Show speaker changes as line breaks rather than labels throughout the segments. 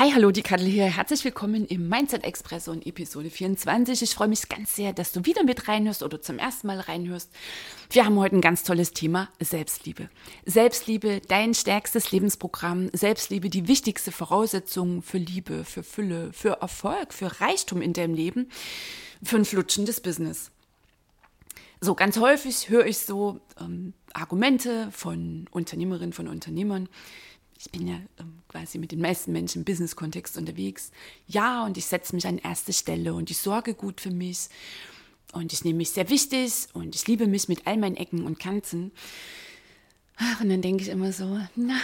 Hi, hallo, die Kadel hier. Herzlich willkommen im Mindset Expresso in Episode 24. Ich freue mich ganz sehr, dass du wieder mit reinhörst oder zum ersten Mal reinhörst. Wir haben heute ein ganz tolles Thema, Selbstliebe. Selbstliebe, dein stärkstes Lebensprogramm. Selbstliebe, die wichtigste Voraussetzung für Liebe, für Fülle, für Erfolg, für Reichtum in deinem Leben, für ein flutschendes Business. So ganz häufig höre ich so ähm, Argumente von Unternehmerinnen, von Unternehmern, ich bin ja ähm, quasi mit den meisten Menschen im Business-Kontext unterwegs. Ja, und ich setze mich an erste Stelle und ich sorge gut für mich und ich nehme mich sehr wichtig und ich liebe mich mit all meinen Ecken und Kanten. Ach, und dann denke ich immer so, na,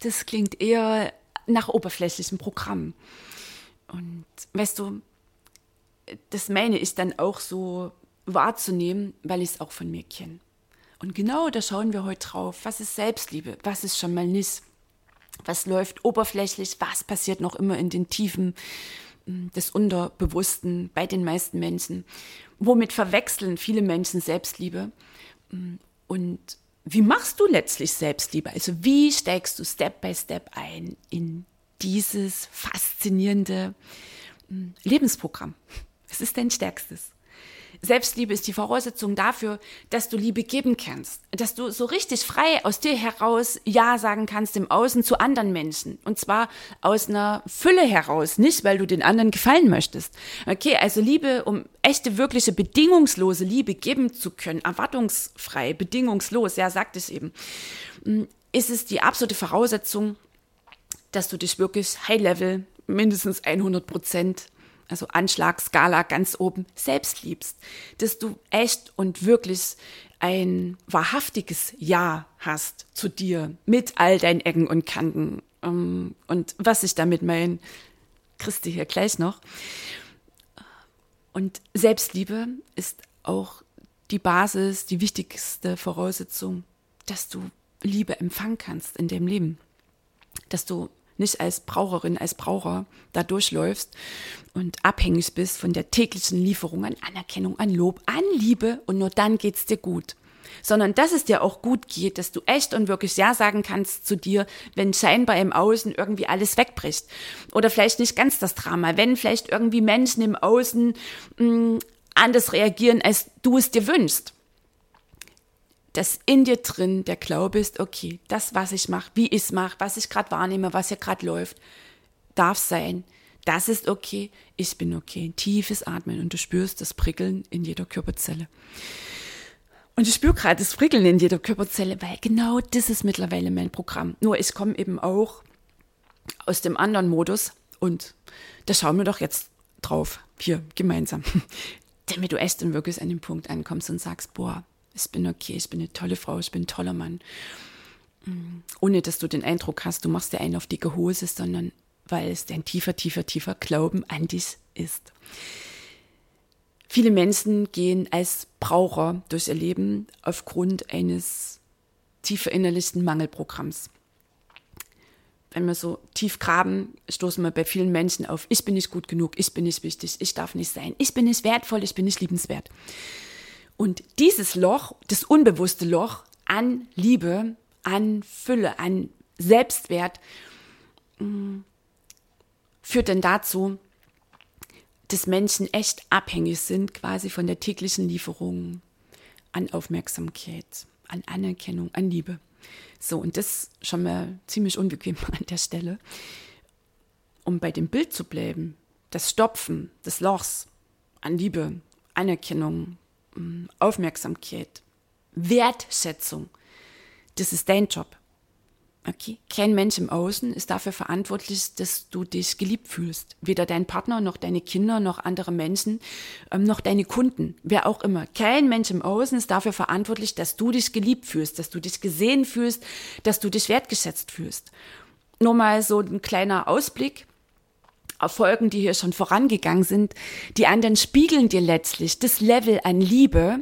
das klingt eher nach oberflächlichem Programm. Und weißt du, das meine ich dann auch so wahrzunehmen, weil ich es auch von mir kenne. Und genau da schauen wir heute drauf. Was ist Selbstliebe? Was ist schon mal nicht? Was läuft oberflächlich, was passiert noch immer in den Tiefen hm, des Unterbewussten bei den meisten Menschen. Womit verwechseln viele Menschen Selbstliebe? Hm, und wie machst du letztlich Selbstliebe? Also wie steigst du Step by Step ein in dieses faszinierende hm, Lebensprogramm? Was ist dein stärkstes? Selbstliebe ist die Voraussetzung dafür, dass du Liebe geben kannst, dass du so richtig frei aus dir heraus Ja sagen kannst im Außen zu anderen Menschen. Und zwar aus einer Fülle heraus, nicht weil du den anderen gefallen möchtest. Okay, also Liebe, um echte, wirkliche, bedingungslose Liebe geben zu können, erwartungsfrei, bedingungslos, ja, sagt es eben, mm, ist es die absolute Voraussetzung, dass du dich wirklich High-Level, mindestens 100 Prozent also Anschlagskala ganz oben, selbst liebst, dass du echt und wirklich ein wahrhaftiges Ja hast zu dir mit all deinen Ecken und Kanten. Ähm, und was ich damit meine, du hier gleich noch. Und Selbstliebe ist auch die Basis, die wichtigste Voraussetzung, dass du Liebe empfangen kannst in deinem Leben. Dass du nicht als Braucherin, als Braucher da durchläufst und abhängig bist von der täglichen Lieferung an Anerkennung, an Lob, an Liebe und nur dann geht's dir gut. Sondern dass es dir auch gut geht, dass du echt und wirklich Ja sagen kannst zu dir, wenn scheinbar im Außen irgendwie alles wegbricht. Oder vielleicht nicht ganz das Drama, wenn vielleicht irgendwie Menschen im Außen mh, mm, anders reagieren, als du es dir wünschst dass in dir drin der Glaube ist, okay, das, was ich mache, wie ich es mache, was ich gerade wahrnehme, was hier gerade läuft, darf sein. Das ist okay, ich bin okay. Ein tiefes Atmen und du spürst das Prickeln in jeder Körperzelle. Und ich spüre gerade das Prickeln in jeder Körperzelle, weil genau das ist mittlerweile mein Programm. Nur ich komme eben auch aus dem anderen Modus und da schauen wir doch jetzt drauf, hier gemeinsam, damit du echt dann wirklich an den Punkt ankommst und sagst, boah, ich bin okay, ich bin eine tolle Frau, ich bin ein toller Mann. Mm, ohne dass du den Eindruck hast, du machst dir einen auf dicke Hose, sondern weil es dein tiefer, tiefer, tiefer Glauben an dich ist. Viele Menschen gehen als Braucher durch ihr Leben aufgrund eines tief verinnerlichten Mangelprogramms. Wenn wir so tief graben, stoßen wir bei vielen Menschen auf, ich bin nicht gut genug, ich bin nicht wichtig, ich darf nicht sein, ich bin nicht wertvoll, ich bin nicht liebenswert. Und dieses Loch, das unbewusste Loch an Liebe, an Fülle, an Selbstwert, mm, führt dann dazu, dass Menschen echt abhängig sind quasi von der täglichen Lieferung an Aufmerksamkeit, an Anerkennung, an Liebe. So, und das schon mal ziemlich unbequem an der Stelle. Um bei dem Bild zu bleiben, das Stopfen des Lochs an Liebe, Anerkennung, Aufmerksamkeit, Wertschätzung. Das ist dein Job. Okay. Kein Mensch im Außen ist dafür verantwortlich, dass du dich geliebt fühlst. Weder dein Partner, noch deine Kinder, noch andere Menschen, ähm, noch deine Kunden, wer auch immer. Kein Mensch im Außen ist dafür verantwortlich, dass du dich geliebt fühlst, dass du dich gesehen fühlst, dass du dich wertgeschätzt fühlst. Nur mal so ein kleiner Ausblick. Erfolgen, die hier schon vorangegangen sind, die anderen spiegeln dir letztlich das Level an Liebe,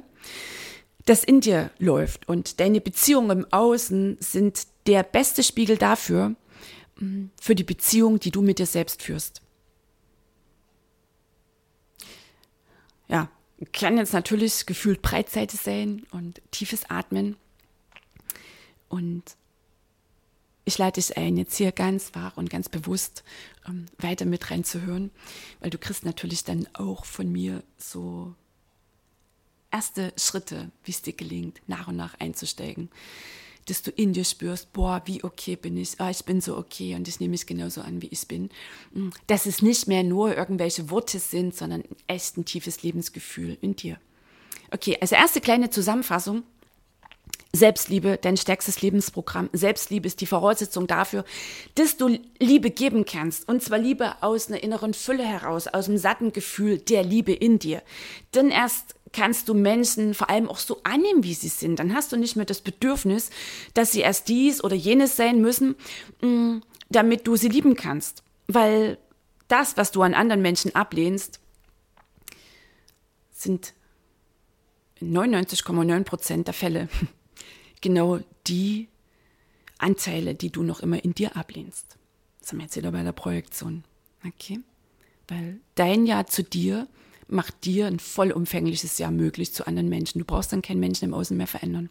das in dir läuft. Und deine Beziehungen im Außen sind der beste Spiegel dafür, mm, für die Beziehung, die du mit dir selbst führst. Ja, kann jetzt natürlich gefühlt Breitseite sein und tiefes Atmen. Und ich lade dich ein, jetzt hier ganz wach und ganz bewusst ähm, weiter mit reinzuhören, weil du kriegst natürlich dann auch von mir so erste Schritte, wie es dir gelingt, nach und nach einzusteigen. Dass du in dir spürst, boah, wie okay bin ich, ah, ich bin so okay und ich nehme mich genauso an, wie ich bin. Mm, dass es nicht mehr nur irgendwelche Worte sind, sondern echt ein tiefes Lebensgefühl in dir. Okay, also erste kleine Zusammenfassung. Selbstliebe, dein stärkstes Lebensprogramm. Selbstliebe ist die Voraussetzung dafür, dass du Liebe geben kannst. Und zwar Liebe aus einer inneren Fülle heraus, aus einem satten Gefühl der Liebe in dir. Denn erst kannst du Menschen vor allem auch so annehmen, wie sie sind. Dann hast du nicht mehr das Bedürfnis, dass sie erst dies oder jenes sein müssen, mm, damit du sie lieben kannst. Weil das, was du an anderen Menschen ablehnst, sind 99,9 Prozent der Fälle genau die Anteile, die du noch immer in dir ablehnst. Das haben wir jetzt wieder bei der Projektion. Okay? Weil dein Ja zu dir macht dir ein vollumfängliches Jahr möglich zu anderen Menschen. Du brauchst dann keinen Menschen im Außen mehr verändern.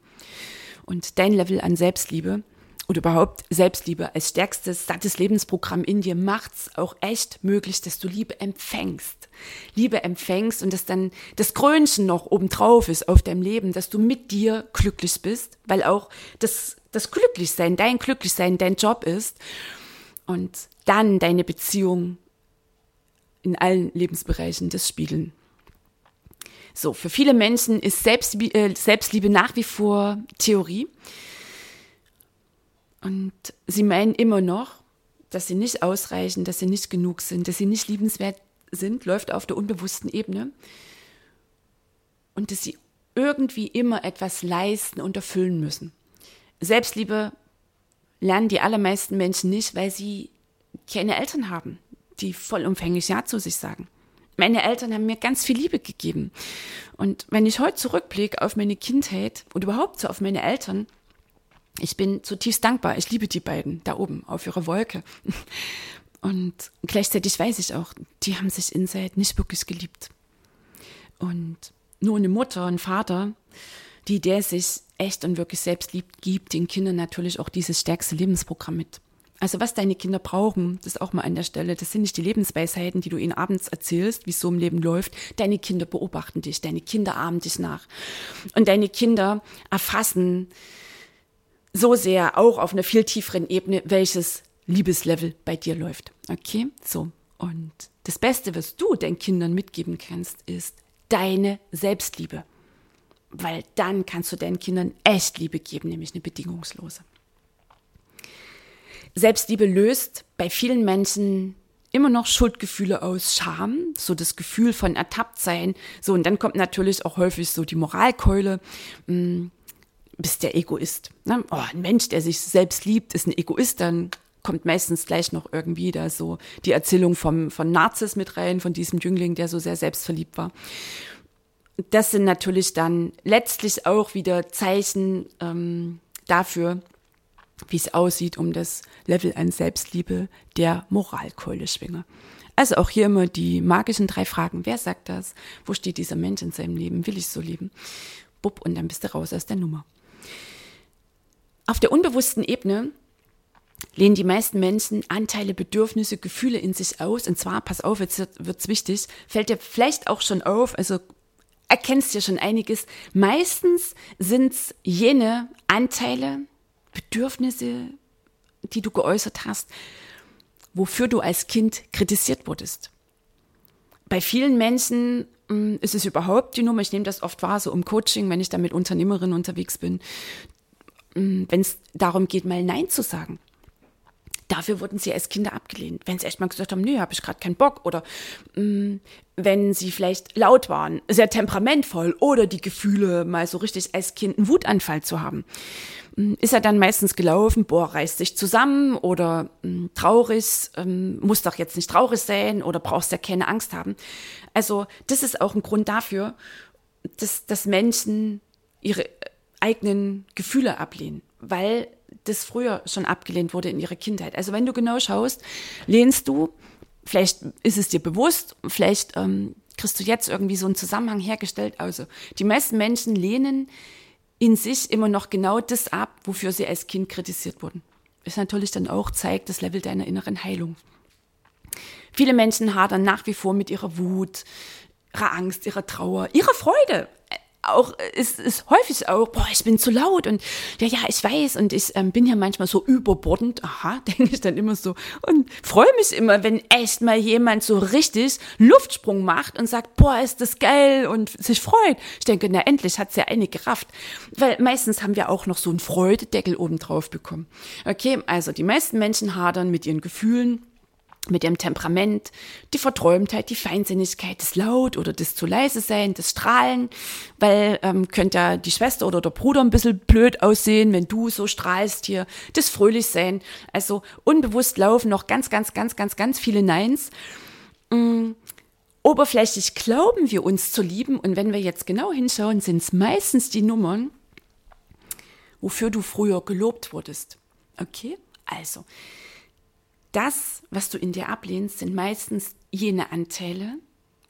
Und dein Level an Selbstliebe oder überhaupt Selbstliebe als stärkstes, sattes Lebensprogramm in dir macht's auch echt möglich, dass du Liebe empfängst. Liebe empfängst und dass dann das Krönchen noch obendrauf ist auf deinem Leben, dass du mit dir glücklich bist, weil auch das, das Glücklichsein, dein Glücklichsein dein Job ist und dann deine Beziehung in allen Lebensbereichen das spiegeln. So, für viele Menschen ist äh, Selbstliebe nach wie vor Theorie. Und sie meinen immer noch, dass sie nicht ausreichen, dass sie nicht genug sind, dass sie nicht liebenswert sind, läuft auf der unbewussten Ebene. Und dass sie irgendwie immer etwas leisten und erfüllen müssen. Selbstliebe lernen die allermeisten Menschen nicht, weil sie keine Eltern haben, die vollumfänglich Ja zu sich sagen. Meine Eltern haben mir ganz viel Liebe gegeben. Und wenn ich heute zurückblicke auf meine Kindheit und überhaupt so auf meine Eltern, ich bin zutiefst dankbar. Ich liebe die beiden da oben auf ihrer Wolke. Und gleichzeitig weiß ich auch, die haben sich inside nicht wirklich geliebt. Und nur eine Mutter und Vater, die der sich echt und wirklich selbst liebt, gibt den Kindern natürlich auch dieses stärkste Lebensprogramm mit. Also was deine Kinder brauchen, das ist auch mal an der Stelle, das sind nicht die Lebensweisheiten, die du ihnen abends erzählst, wie es so im Leben läuft. Deine Kinder beobachten dich, deine Kinder ahmen dich nach. Und deine Kinder erfassen so sehr auch auf einer viel tieferen Ebene, welches Liebeslevel bei dir läuft. Okay, so. Und das Beste, was du deinen Kindern mitgeben kannst, ist deine Selbstliebe. Weil dann kannst du deinen Kindern echt Liebe geben, nämlich eine bedingungslose. Selbstliebe löst bei vielen Menschen immer noch Schuldgefühle aus Scham, so das Gefühl von ertappt sein. So, und dann kommt natürlich auch häufig so die Moralkeule. Hm, bist der Egoist. Ne? Oh, ein Mensch, der sich selbst liebt, ist ein Egoist, dann kommt meistens gleich noch irgendwie da so die Erzählung vom, von Narzis mit rein, von diesem Jüngling, der so sehr selbstverliebt war. Das sind natürlich dann letztlich auch wieder Zeichen ähm, dafür, wie es aussieht um das Level an Selbstliebe der Moralkeule schwinge. Also auch hier immer die magischen drei Fragen. Wer sagt das? Wo steht dieser Mensch in seinem Leben? Will ich so leben? Bub, und dann bist du raus aus der Nummer. Auf der unbewussten Ebene lehnen die meisten Menschen Anteile, Bedürfnisse, Gefühle in sich aus. Und zwar, pass auf, jetzt wird es wichtig, fällt dir vielleicht auch schon auf, also erkennst ja schon einiges. Meistens sind es jene Anteile, Bedürfnisse, die du geäußert hast, wofür du als Kind kritisiert wurdest. Bei vielen Menschen mm, ist es überhaupt die Nummer, ich nehme das oft wahr, so im Coaching, wenn ich da mit Unternehmerinnen unterwegs bin, wenn es darum geht, mal Nein zu sagen. Dafür wurden sie als Kinder abgelehnt. Wenn sie echt mal gesagt haben, nee, habe ich gerade keinen Bock. Oder mh, mm, wenn sie vielleicht laut waren, sehr temperamentvoll oder die Gefühle mal so richtig als Kind einen Wutanfall zu haben. Mm, ist er dann meistens gelaufen, boah, reißt sich zusammen oder mh, traurig, ähm, muss doch jetzt nicht traurig sein oder brauchst ja keine Angst haben. Also das ist auch ein Grund dafür, dass, dass Menschen ihre eigenen Gefühle ablehnen, weil das früher schon abgelehnt wurde in ihrer Kindheit. Also wenn du genau schaust, lehnst du, vielleicht ist es dir bewusst, vielleicht ähm, kriegst du jetzt irgendwie so einen Zusammenhang hergestellt. Also die meisten Menschen lehnen in sich immer noch genau das ab, wofür sie als Kind kritisiert wurden. Ist natürlich dann auch zeigt das Level deiner inneren Heilung. Viele Menschen hadern nach wie vor mit ihrer Wut, ihrer Angst, ihrer Trauer, ihrer Freude auch, ist, ist häufig auch, boah, ich bin zu laut und ja, ja, ich weiß und ich ähm, bin ja manchmal so überbordend, aha, denke ich dann immer so und freue mich immer, wenn echt mal jemand so richtig Luftsprung macht und sagt, boah, ist das geil und sich freut. Ich denke, na endlich hat's ja eine gerafft, weil meistens haben wir auch noch so einen Freudedeckel oben drauf bekommen. Okay, also die meisten Menschen hadern mit ihren Gefühlen mit ihrem Temperament, die Verträumtheit, die Feinsinnigkeit, das Laut oder das zu leise sein, das Strahlen, weil ähm, könnte ja die Schwester oder der Bruder ein bisschen blöd aussehen, wenn du so strahlst hier, das fröhlich sein. Also unbewusst laufen noch ganz, ganz, ganz, ganz, ganz viele Neins. Ähm, oberflächlich glauben wir uns zu lieben und wenn wir jetzt genau hinschauen, sind es meistens die Nummern, wofür du früher gelobt wurdest. Okay? Also, das, was du in dir ablehnst, sind meistens jene Anteile,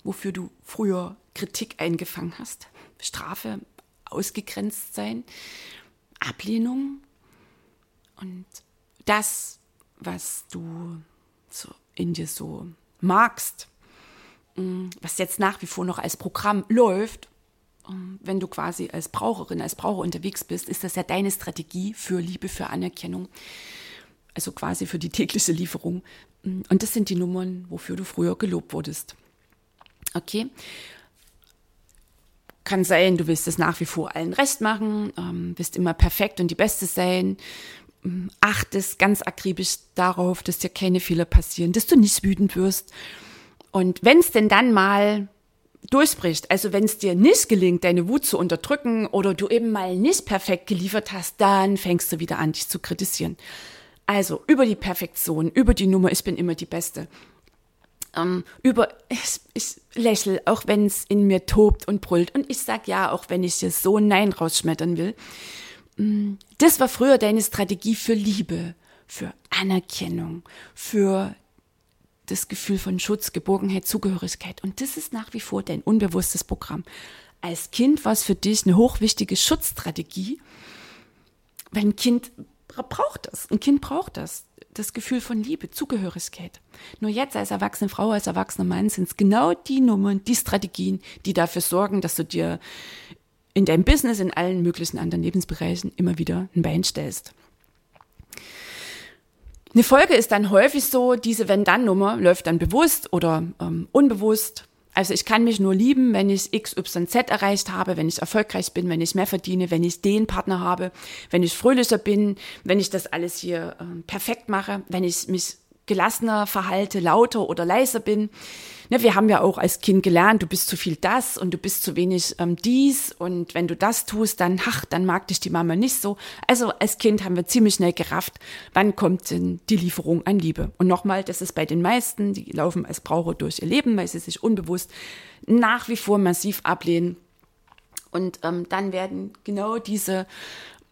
wofür du früher Kritik eingefangen hast. Strafe, ausgegrenzt sein, Ablehnung und das, was du so in dir so magst, mm, was jetzt nach wie vor noch als Programm läuft, mm, wenn du quasi als Braucherin, als Braucher unterwegs bist, ist das ja deine Strategie für Liebe, für Anerkennung also quasi für die tägliche Lieferung. Und das sind die Nummern, wofür du früher gelobt wurdest. Okay. Kann sein, du willst es nach wie vor allen recht machen, ähm, willst immer perfekt und die Beste sein, ähm, achtest ganz akribisch darauf, dass dir keine Fehler passieren, dass du nicht wütend wirst. Und wenn es denn dann mal durchbricht, also wenn es dir nicht gelingt, deine Wut zu unterdrücken oder du eben mal nicht perfekt geliefert hast, dann fängst du wieder an, dich zu kritisieren. Also über die Perfektion, über die Nummer, ich bin immer die Beste. Ähm, über, ich, ich lächle, auch wenn es in mir tobt und brüllt. Und ich sag ja, auch wenn ich dir so Nein rausschmettern will. Mm, das war früher deine Strategie für Liebe, für Anerkennung, für das Gefühl von Schutz, Geborgenheit, Zugehörigkeit. Und das ist nach wie vor dein unbewusstes Programm. Als Kind war es für dich eine hochwichtige Schutzstrategie, weil ein Kind braucht das. Ein Kind braucht das. Das Gefühl von Liebe, Zugehörigkeit. Nur jetzt als erwachsene Frau, als erwachsener Mann sind es genau die Nummern, die Strategien, die dafür sorgen, dass du dir in deinem Business, in allen möglichen anderen Lebensbereichen immer wieder ein Bein stellst. Eine Folge ist dann häufig so, diese Wenn-Dann-Nummer läuft dann bewusst oder ähm, unbewusst also ich kann mich nur lieben, wenn ich XYZ erreicht habe, wenn ich erfolgreich bin, wenn ich mehr verdiene, wenn ich den Partner habe, wenn ich fröhlicher bin, wenn ich das alles hier äh, perfekt mache, wenn ich mich gelassener verhalte, lauter oder leiser bin. Ne, wir haben ja auch als Kind gelernt, du bist zu viel das und du bist zu wenig ähm, dies und wenn du das tust, dann, ach, dann mag dich die Mama nicht so. Also als Kind haben wir ziemlich schnell gerafft, wann kommt denn die Lieferung an Liebe. Und nochmal, das ist bei den meisten, die laufen als Braucher durch ihr Leben, weil sie sich unbewusst nach wie vor massiv ablehnen. Und ähm, dann werden genau diese,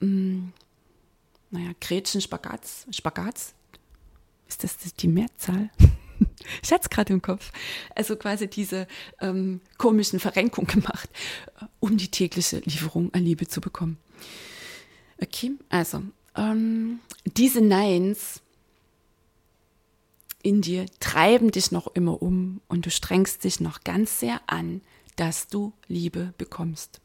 ähm, naja, Gretchen, Spagats, Spagats, ist das die Mehrzahl? ich hatte es gerade im Kopf. Also quasi diese ähm, komischen Verrenkungen gemacht, äh, um die tägliche Lieferung an Liebe zu bekommen. Okay, also ähm, diese Neins in dir treiben dich noch immer um und du strengst dich noch ganz sehr an, dass du Liebe bekommst.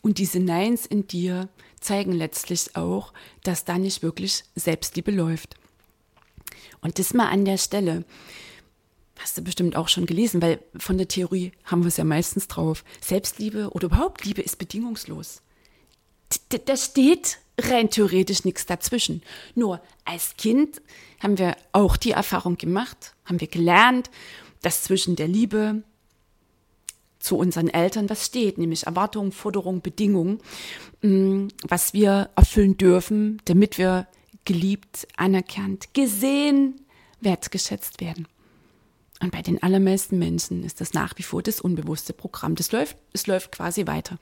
Und diese Neins in dir zeigen letztlich auch, dass da nicht wirklich Selbstliebe läuft. Und das mal an der Stelle. Hast du bestimmt auch schon gelesen, weil von der Theorie haben wir es ja meistens drauf. Selbstliebe oder überhaupt Liebe ist bedingungslos. Das steht rein theoretisch nichts dazwischen. Nur als Kind haben wir auch die Erfahrung gemacht, haben wir gelernt, dass zwischen der Liebe zu unseren Eltern was steht, nämlich Erwartungen, Forderungen, Bedingungen, mm, was wir erfüllen dürfen, damit wir geliebt, anerkannt, gesehen, wertgeschätzt werden. Und bei den allermeisten Menschen ist das nach wie vor das unbewusste Programm. Das läuft, es läuft quasi weiter.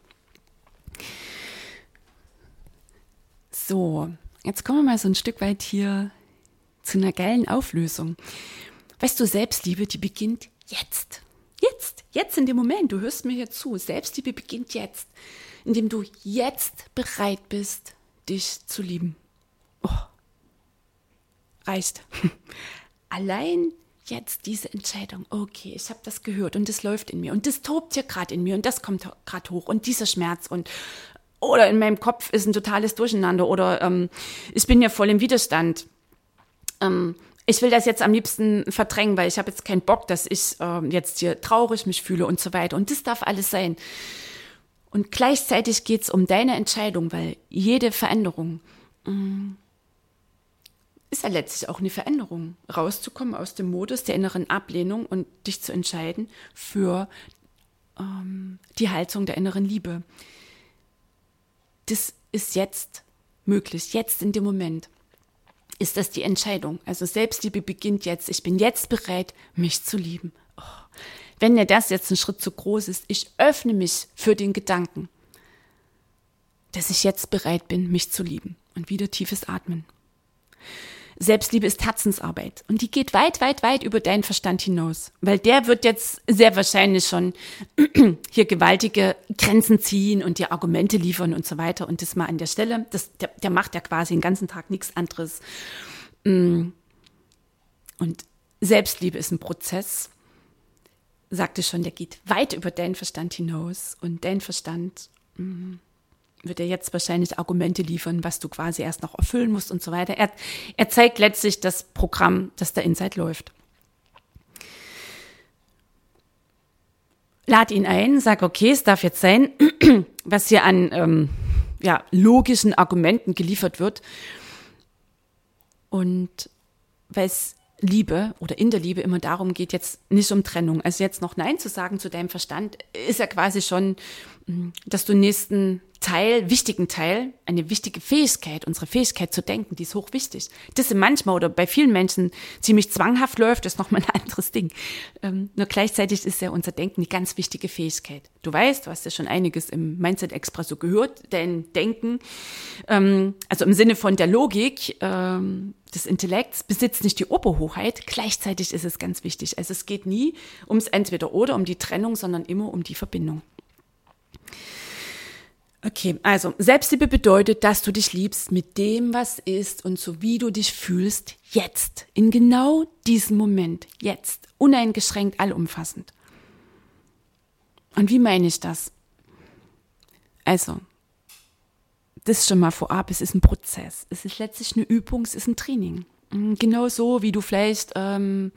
So, jetzt kommen wir mal so ein Stück weit hier zu einer geilen Auflösung. Weißt du, Selbstliebe, die beginnt jetzt. Jetzt, jetzt in dem Moment. Du hörst mir hier zu. Selbstliebe beginnt jetzt, indem du jetzt bereit bist, dich zu lieben. Reicht. Allein jetzt diese Entscheidung, okay, ich habe das gehört und das läuft in mir und das tobt hier gerade in mir und das kommt gerade hoch und dieser Schmerz und oder in meinem Kopf ist ein totales Durcheinander oder ähm, ich bin ja voll im Widerstand. Ähm, ich will das jetzt am liebsten verdrängen, weil ich habe jetzt keinen Bock, dass ich ähm, jetzt hier traurig mich fühle und so weiter. Und das darf alles sein. Und gleichzeitig geht es um deine Entscheidung, weil jede Veränderung mh, mm, ist ja letztlich auch eine Veränderung, rauszukommen aus dem Modus der inneren Ablehnung und dich zu entscheiden für ähm, die Haltung der inneren Liebe. Das ist jetzt möglich, jetzt in dem Moment ist das die Entscheidung. Also Selbstliebe beginnt jetzt. Ich bin jetzt bereit, mich zu lieben. Oh. Wenn mir das jetzt ein Schritt zu groß ist, ich öffne mich für den Gedanken, dass ich jetzt bereit bin, mich zu lieben. Und wieder tiefes Atmen. Selbstliebe ist Herzensarbeit und die geht weit, weit, weit über deinen Verstand hinaus, weil der wird jetzt sehr wahrscheinlich schon hier gewaltige Grenzen ziehen und dir Argumente liefern und so weiter und das mal an der Stelle, das, der, der macht ja quasi den ganzen Tag nichts anderes. Mm. Und Selbstliebe ist ein Prozess, sagte schon, der geht weit über deinen Verstand hinaus und dein Verstand mm, wird er jetzt wahrscheinlich Argumente liefern, was du quasi erst noch erfüllen musst und so weiter. Er, er zeigt letztlich das Programm, das da Inside läuft. Lad ihn ein, sag, okay, es darf jetzt sein, was hier an ähm, ja, logischen Argumenten geliefert wird. Und weil es Liebe oder in der Liebe immer darum geht, jetzt nicht um Trennung. Also jetzt noch Nein zu sagen zu deinem Verstand, ist ja quasi schon, mm, dass du nächsten Teil, wichtigen Teil, eine wichtige Fähigkeit, unsere Fähigkeit zu denken, die ist hochwichtig. Das manchmal oder bei vielen Menschen ziemlich zwanghaft läuft, ist nochmal ein anderes Ding. Ähm, nur gleichzeitig ist ja unser Denken eine ganz wichtige Fähigkeit. Du weißt, du hast ja schon einiges im Mindset Express so gehört, dein Denken, ähm, also im Sinne von der Logik ähm, des Intellekts, besitzt nicht die Oberhoheit. Gleichzeitig ist es ganz wichtig. Also es geht nie ums Entweder-Oder, um die Trennung, sondern immer um die Verbindung. Okay, also Selbstliebe bedeutet, dass du dich liebst mit dem, was ist und so wie du dich fühlst, jetzt, in genau diesem Moment, jetzt, uneingeschränkt, allumfassend. Und wie meine ich das? Also, das schon mal vorab, es ist ein Prozess, es ist letztlich eine Übung, es ist ein Training. Mm, genau so, wie du vielleicht ähm,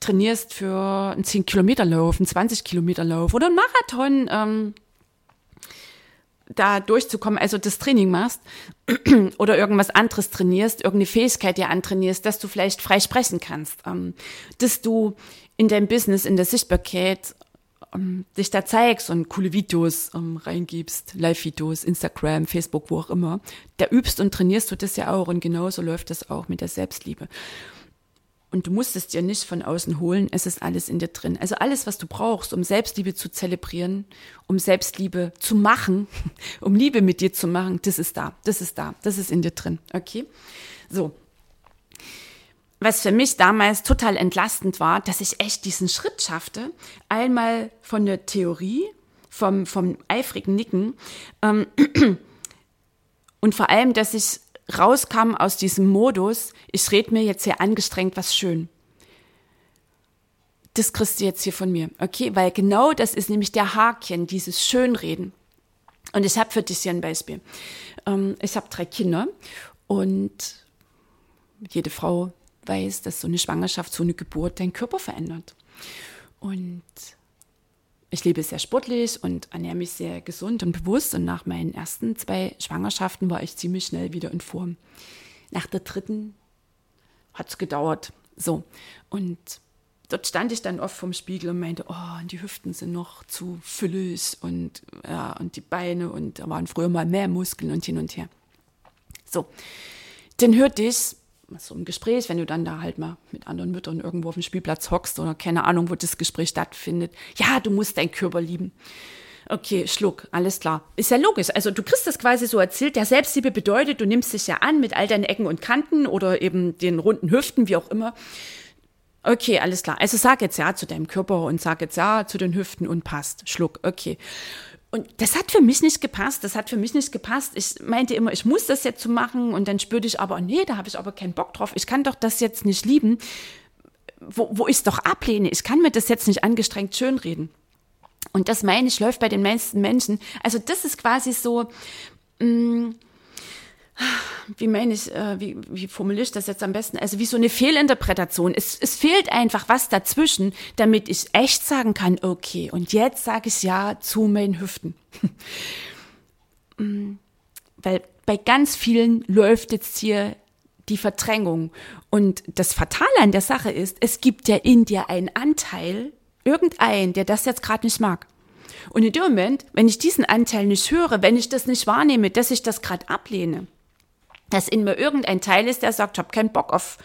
trainierst für einen 10-Kilometer-Lauf, einen 20-Kilometer-Lauf oder einen Marathon. Ähm, da durchzukommen, also das Training machst oder irgendwas anderes trainierst, irgendeine Fähigkeit dir antrainierst, dass du vielleicht frei sprechen kannst, ähm, dass du in deinem Business, in der Sichtbarkeit ähm, dich da zeigst und coole Videos ähm, reingibst, Live-Videos, Instagram, Facebook, wo auch immer, da übst und trainierst du das ja auch und genauso läuft das auch mit der Selbstliebe. Und du musst es dir nicht von außen holen, es ist alles in dir drin. Also alles, was du brauchst, um Selbstliebe zu zelebrieren, um Selbstliebe zu machen, um Liebe mit dir zu machen, das ist da, das ist da, das ist in dir drin. Okay? So. Was für mich damals total entlastend war, dass ich echt diesen Schritt schaffte, einmal von der Theorie, vom, vom eifrigen Nicken, ähm, und vor allem, dass ich rauskam aus diesem Modus, ich rede mir jetzt hier angestrengt was schön. Das kriegst du jetzt hier von mir, okay? Weil genau das ist nämlich der Haken, dieses Schönreden. Und ich habe für dich hier ein Beispiel. Ähm, ich habe drei Kinder und jede Frau weiß, dass so eine Schwangerschaft, so eine Geburt deinen Körper verändert. Und ich lebe sehr sportlich und ernähre mich sehr gesund und bewusst. Und nach meinen ersten zwei Schwangerschaften war ich ziemlich schnell wieder in Form. Nach der dritten hat es gedauert. So. Und dort stand ich dann oft vorm Spiegel und meinte, oh, die Hüften sind noch zu füllig und, ja, und die Beine und da waren früher mal mehr Muskeln und hin und her. So. Dann hörte ich so im Gespräch, wenn du dann da halt mal mit anderen Müttern irgendwo auf dem Spielplatz hockst oder keine Ahnung, wo das Gespräch stattfindet. Ja, du musst deinen Körper lieben. Okay, Schluck, alles klar. Ist ja logisch. Also du kriegst das quasi so erzählt. Der Selbstliebe bedeutet, du nimmst dich ja an mit all deinen Ecken und Kanten oder eben den runden Hüften, wie auch immer. Okay, alles klar. Also sag jetzt ja zu deinem Körper und sag jetzt ja zu den Hüften und passt. Schluck, okay. Und das hat für mich nicht gepasst. Das hat für mich nicht gepasst. Ich meinte immer, ich muss das jetzt so machen. Und dann spürte ich aber, nee, da habe ich aber keinen Bock drauf. Ich kann doch das jetzt nicht lieben, wo, wo ich es doch ablehne. Ich kann mir das jetzt nicht angestrengt schönreden. Und das meine ich, läuft bei den meisten Menschen. Also das ist quasi so, mh, mm, wie meine ich, äh, wie, wie formuliere ich das jetzt am besten? Also wie so eine Fehlinterpretation. Es, es fehlt einfach was dazwischen, damit ich echt sagen kann, okay, und jetzt sage ich ja zu meinen Hüften. Mm, weil bei ganz vielen läuft jetzt hier die Verdrängung. Und das Fatale an der Sache ist, es gibt ja in dir einen Anteil, irgendeinen, der das jetzt gerade nicht mag. Und in dem Moment, wenn ich diesen Anteil nicht höre, wenn ich das nicht wahrnehme, dass ich das gerade ablehne, dass in mir irgendein Teil ist, der sagt, ich habe keinen Bock auf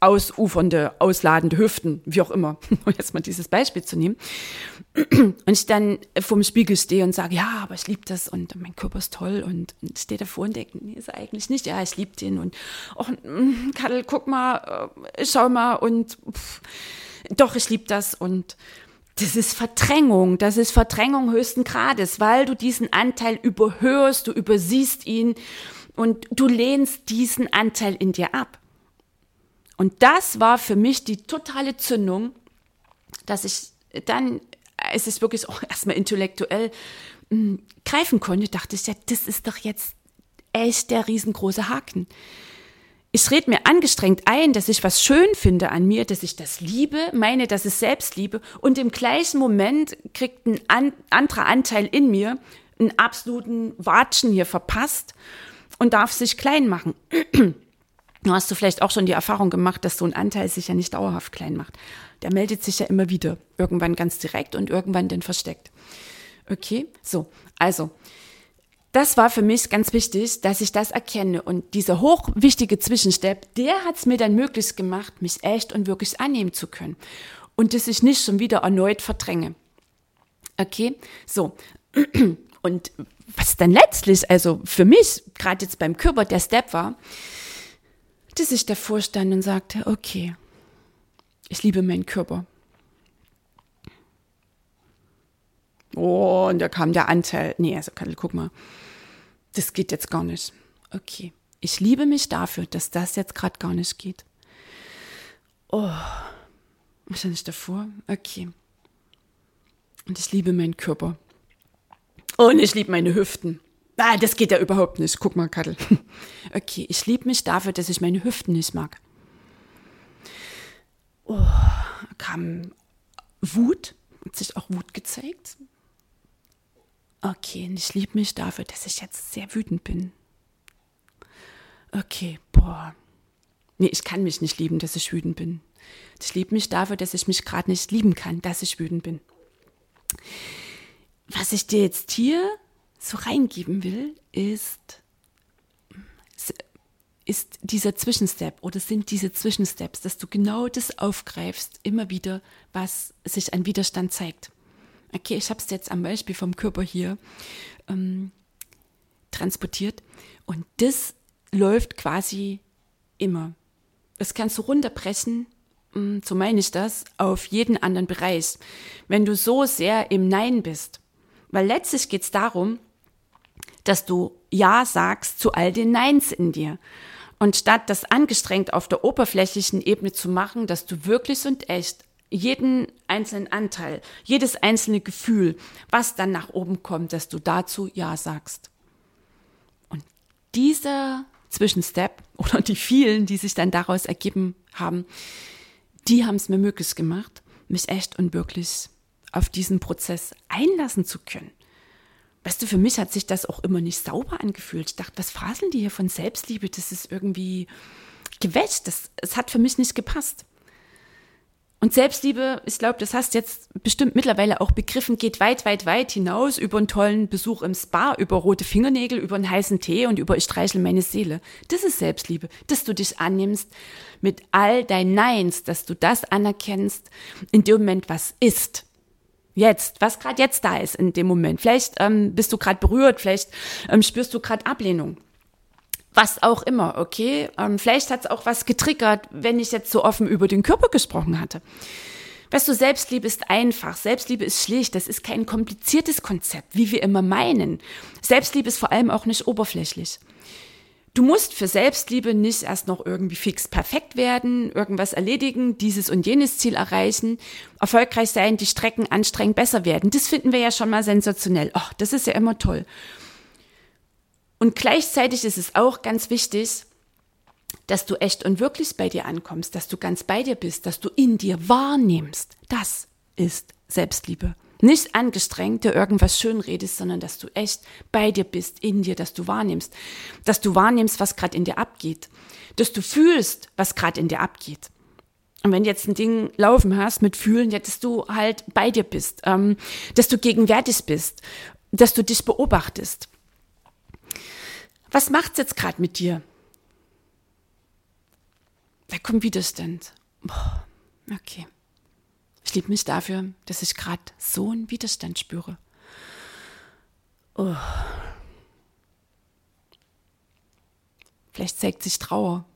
ausufernde, ausladende Hüften, wie auch immer, um jetzt mal dieses Beispiel zu nehmen. Und ich dann vorm Spiegel stehe und sage, ja, aber ich liebe das und mein Körper ist toll und, und stehe davor und denke, nee, ist er eigentlich nicht, ja, ich liebe den und ach, mm, Kadel, guck mal, äh, schau mal und pff, doch, ich liebe das und das ist Verdrängung, das ist Verdrängung höchsten Grades, weil du diesen Anteil überhörst, du übersiehst ihn und du lehnst diesen Anteil in dir ab. Und das war für mich die totale Zündung, dass ich dann, es ist wirklich auch erstmal intellektuell mh, hm, greifen konnte, dachte ich, ja, das ist doch jetzt echt der riesengroße Haken. Ich rede mir angestrengt ein, dass ich was schön finde an mir, dass ich das liebe, meine, dass ich selbst liebe und im gleichen Moment kriegt ein an, anderer Anteil in mir einen absoluten Watschen hier verpasst und darf sich klein machen. Du hast du vielleicht auch schon die Erfahrung gemacht, dass so ein Anteil sich ja nicht dauerhaft klein macht. Der meldet sich ja immer wieder. Irgendwann ganz direkt und irgendwann dann versteckt. Okay, so. Also, das war für mich ganz wichtig, dass ich das erkenne. Und dieser hochwichtige Zwischenstep, der hat es mir dann möglich gemacht, mich echt und wirklich annehmen zu können. Und dass ich nicht schon wieder erneut verdränge. Okay, so. Und was dann letztlich, also für mich, gerade jetzt beim Körper, der Step war, dass ich davor stand und sagte, okay, ich liebe meinen Körper. Oh, und da kam der Anteil. Nee, also guck mal, das geht jetzt gar nicht. Okay, ich liebe mich dafür, dass das jetzt gerade gar nicht geht. Oh, was stand ich davor? Okay. Und ich liebe meinen Körper. Und ich liebe meine Hüften. Ah, das geht ja überhaupt nicht. Guck mal, Kattel. Okay, ich liebe mich dafür, dass ich meine Hüften nicht mag. Oh, kam Wut, hat sich auch Wut gezeigt. Okay, und ich liebe mich dafür, dass ich jetzt sehr wütend bin. Okay, boah. Nee, ich kann mich nicht lieben, dass ich wütend bin. Ich liebe mich dafür, dass ich mich gerade nicht lieben kann, dass ich wütend bin was ich dir jetzt hier so reingeben will, ist, ist dieser Zwischenstep oder sind diese Zwischensteps, dass du genau das aufgreifst, immer wieder, was sich an Widerstand zeigt. Okay, ich habe es jetzt am Beispiel vom Körper hier ähm, transportiert und das läuft quasi immer. Das kannst du runterbrechen, mm, so meine ich das, auf jeden anderen Bereich. Wenn du so sehr im Nein bist, weil letztlich geht es darum, dass du Ja sagst zu all den Neins in dir. Und statt das angestrengt auf der oberflächlichen Ebene zu machen, dass du wirklich und echt jeden einzelnen Anteil, jedes einzelne Gefühl, was dann nach oben kommt, dass du dazu Ja sagst. Und dieser Zwischenstep oder die vielen, die sich dann daraus ergeben haben, die haben es mir möglich gemacht, mich echt und wirklich auf diesen Prozess einlassen zu können. Weißt du, für mich hat sich das auch immer nicht sauber angefühlt. Ich dachte, was faseln die hier von Selbstliebe? Das ist irgendwie gewäscht. Das, es hat für mich nicht gepasst. Und Selbstliebe, ich glaube, das hast jetzt bestimmt mittlerweile auch begriffen, geht weit, weit, weit hinaus über einen tollen Besuch im Spa, über rote Fingernägel, über einen heißen Tee und über ich streichel meine Seele. Das ist Selbstliebe, dass du dich annimmst mit all deinen Neins, dass du das anerkennst in dem Moment, was ist. Jetzt, was gerade jetzt da ist in dem Moment. Vielleicht ähm, bist du gerade berührt, vielleicht ähm, spürst du gerade Ablehnung was auch immer, okay? Ähm, vielleicht hat es auch was getriggert, wenn ich jetzt so offen über den Körper gesprochen hatte. Weißt du, Selbstliebe ist einfach, Selbstliebe ist schlicht, das ist kein kompliziertes Konzept, wie wir immer meinen. Selbstliebe ist vor allem auch nicht oberflächlich. Du musst für Selbstliebe nicht erst noch irgendwie fix perfekt werden, irgendwas erledigen, dieses und jenes Ziel erreichen, erfolgreich sein, die Strecken anstrengend besser werden. Das finden wir ja schon mal sensationell. Ach, das ist ja immer toll. Und gleichzeitig ist es auch ganz wichtig, dass du echt und wirklich bei dir ankommst, dass du ganz bei dir bist, dass du in dir wahrnimmst. Das ist Selbstliebe. Nicht angestrengt dir irgendwas schön redest, sondern dass du echt bei dir bist, in dir, dass du wahrnimmst. Dass du wahrnimmst, was gerade in dir abgeht. Dass du fühlst, was gerade in dir abgeht. Und wenn jetzt ein Ding laufen hast mit Fühlen, ja, dass du halt bei dir bist, ähm, dass du gegenwärtig bist, dass du dich beobachtest. Was macht's jetzt gerade mit dir? Da kommt Widerstand. Boah, okay. Ich liebe mich dafür, dass ich gerade so einen Widerstand spüre. Oh. Vielleicht zeigt sich Trauer.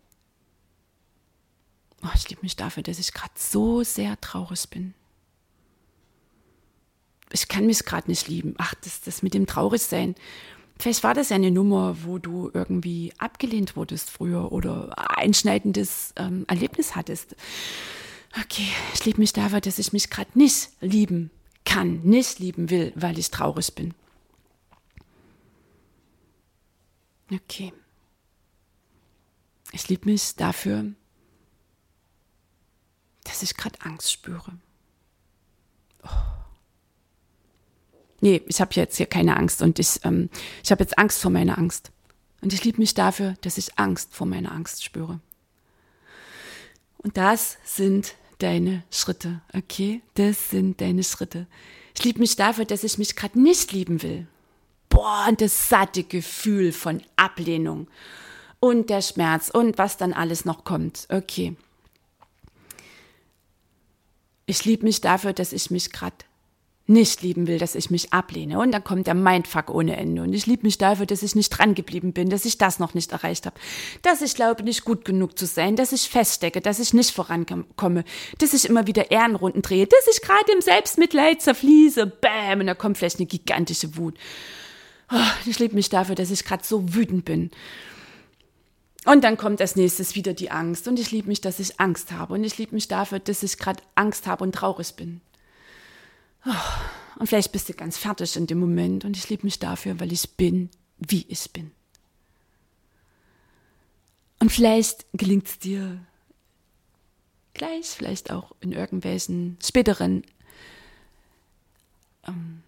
Oh, ich liebe mich dafür, dass ich gerade so sehr traurig bin. Ich kann mich gerade nicht lieben. Ach, das, das mit dem Traurigsein. Vielleicht war das ja eine Nummer, wo du irgendwie abgelehnt wurdest früher oder einschneidendes ähm, Erlebnis hattest. Okay, ich liebe mich dafür, dass ich mich gerade nicht lieben kann, nicht lieben will, weil ich traurig bin. Okay. Ich liebe mich dafür, dass ich gerade Angst spüre. Oh nee, ich habe jetzt hier keine Angst und ich, ähm, ich habe jetzt Angst vor meiner Angst. Und ich liebe mich dafür, dass ich Angst vor meiner Angst spüre. Und das sind deine Schritte, okay? Das sind deine Schritte. Ich liebe mich dafür, dass ich mich gerade nicht lieben will. Boah, und das satte Gefühl von Ablehnung und der Schmerz und was dann alles noch kommt. Okay. Ich liebe mich dafür, dass ich mich gerade nicht lieben will, dass ich mich ablehne. Und dann kommt der Mindfuck ohne Ende. Und ich liebe mich dafür, dass ich nicht dran geblieben bin, dass ich das noch nicht erreicht habe, dass ich glaube, nicht gut genug zu sein, dass ich feststecke, dass ich nicht vorankomme, dass ich immer wieder Ehrenrunden drehe, dass ich gerade im Selbstmitleid zerfließe. Bäm, und da kommt vielleicht eine gigantische Wut. Oh, ich liebe mich dafür, dass ich gerade so wütend bin. Und dann kommt als nächstes wieder die Angst. Und ich liebe mich, dass ich Angst habe. Und ich liebe mich dafür, dass ich gerade Angst habe und traurig bin. Und vielleicht bist du ganz fertig in dem Moment und ich liebe mich dafür, weil ich bin, wie ich bin. Und vielleicht gelingt es dir gleich, vielleicht auch in irgendwelchen späteren ähm,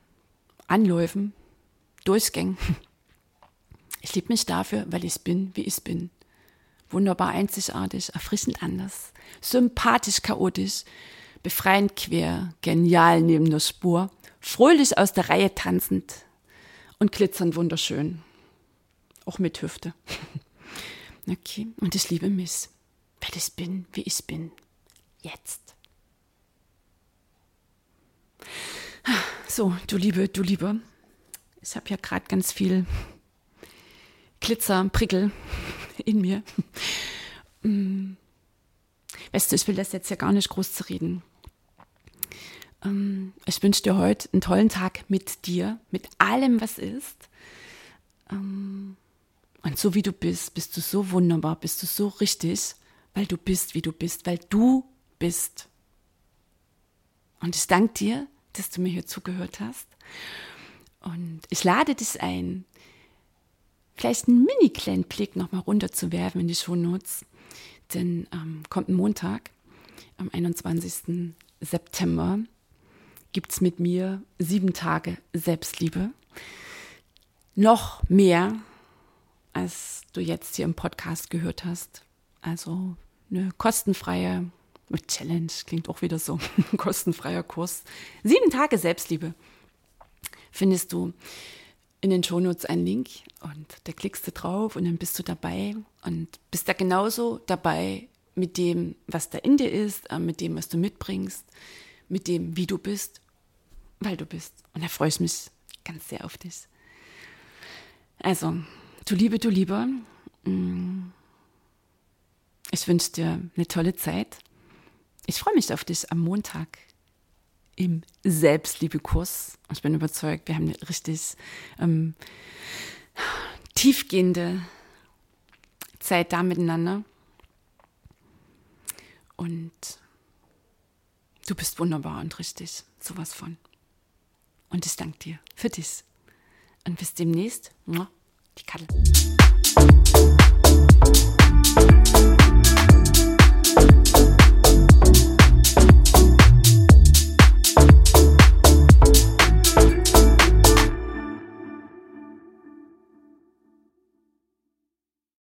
Anläufen, Durchgängen. Ich liebe mich dafür, weil ich bin, wie ich bin. Wunderbar einzigartig, erfrischend anders, sympathisch chaotisch, befreiend quer, genial neben der Spur, fröhlich aus der Reihe tanzend und glitzernd wunderschön. Auch mit Hüfte. okay, und ich liebe mich, weil ich bin, wie ich bin. Jetzt. So, du Liebe, du Liebe. Ich habe ja gerade ganz viel Glitzer, Prickel in mir. Mm. Weißt du, ich will das jetzt ja gar nicht groß zu reden. Ähm, ich wünsche dir heute einen tollen Tag mit dir, mit allem, was ist. Ähm, und so wie du bist, bist du so wunderbar, bist du so richtig, weil du bist, wie du bist, weil du bist. Und ich danke dir, dass du mir hier zugehört hast. Und ich lade dich ein, vielleicht einen mini kleinen Blick nochmal runterzuwerfen in die Shownotes. Denn ähm, kommt Montag, am 21. September, gibt es mit mir sieben Tage Selbstliebe. Noch mehr, als du jetzt hier im Podcast gehört hast. Also eine kostenfreie Challenge, klingt auch wieder so, kostenfreier Kurs. Sieben Tage Selbstliebe findest du in den Shownotes einen Link und da klickst du drauf und dann bist du dabei und bist da genauso dabei mit dem, was da in dir ist, äh, mit dem, was du mitbringst, mit dem, wie du bist, weil du bist. Und da freue ich mich ganz sehr auf dich. Also, du Liebe, du Lieber, mm, ich wünsche dir eine tolle Zeit. Ich freue mich auf dich am Montag im Selbstliebekurs. Ich bin überzeugt, wir haben eine richtig ähm, tiefgehende Zeit da miteinander. Und du bist wunderbar und richtig, sowas von. Und ich danke dir für dich. Und bis demnächst, die Kattel.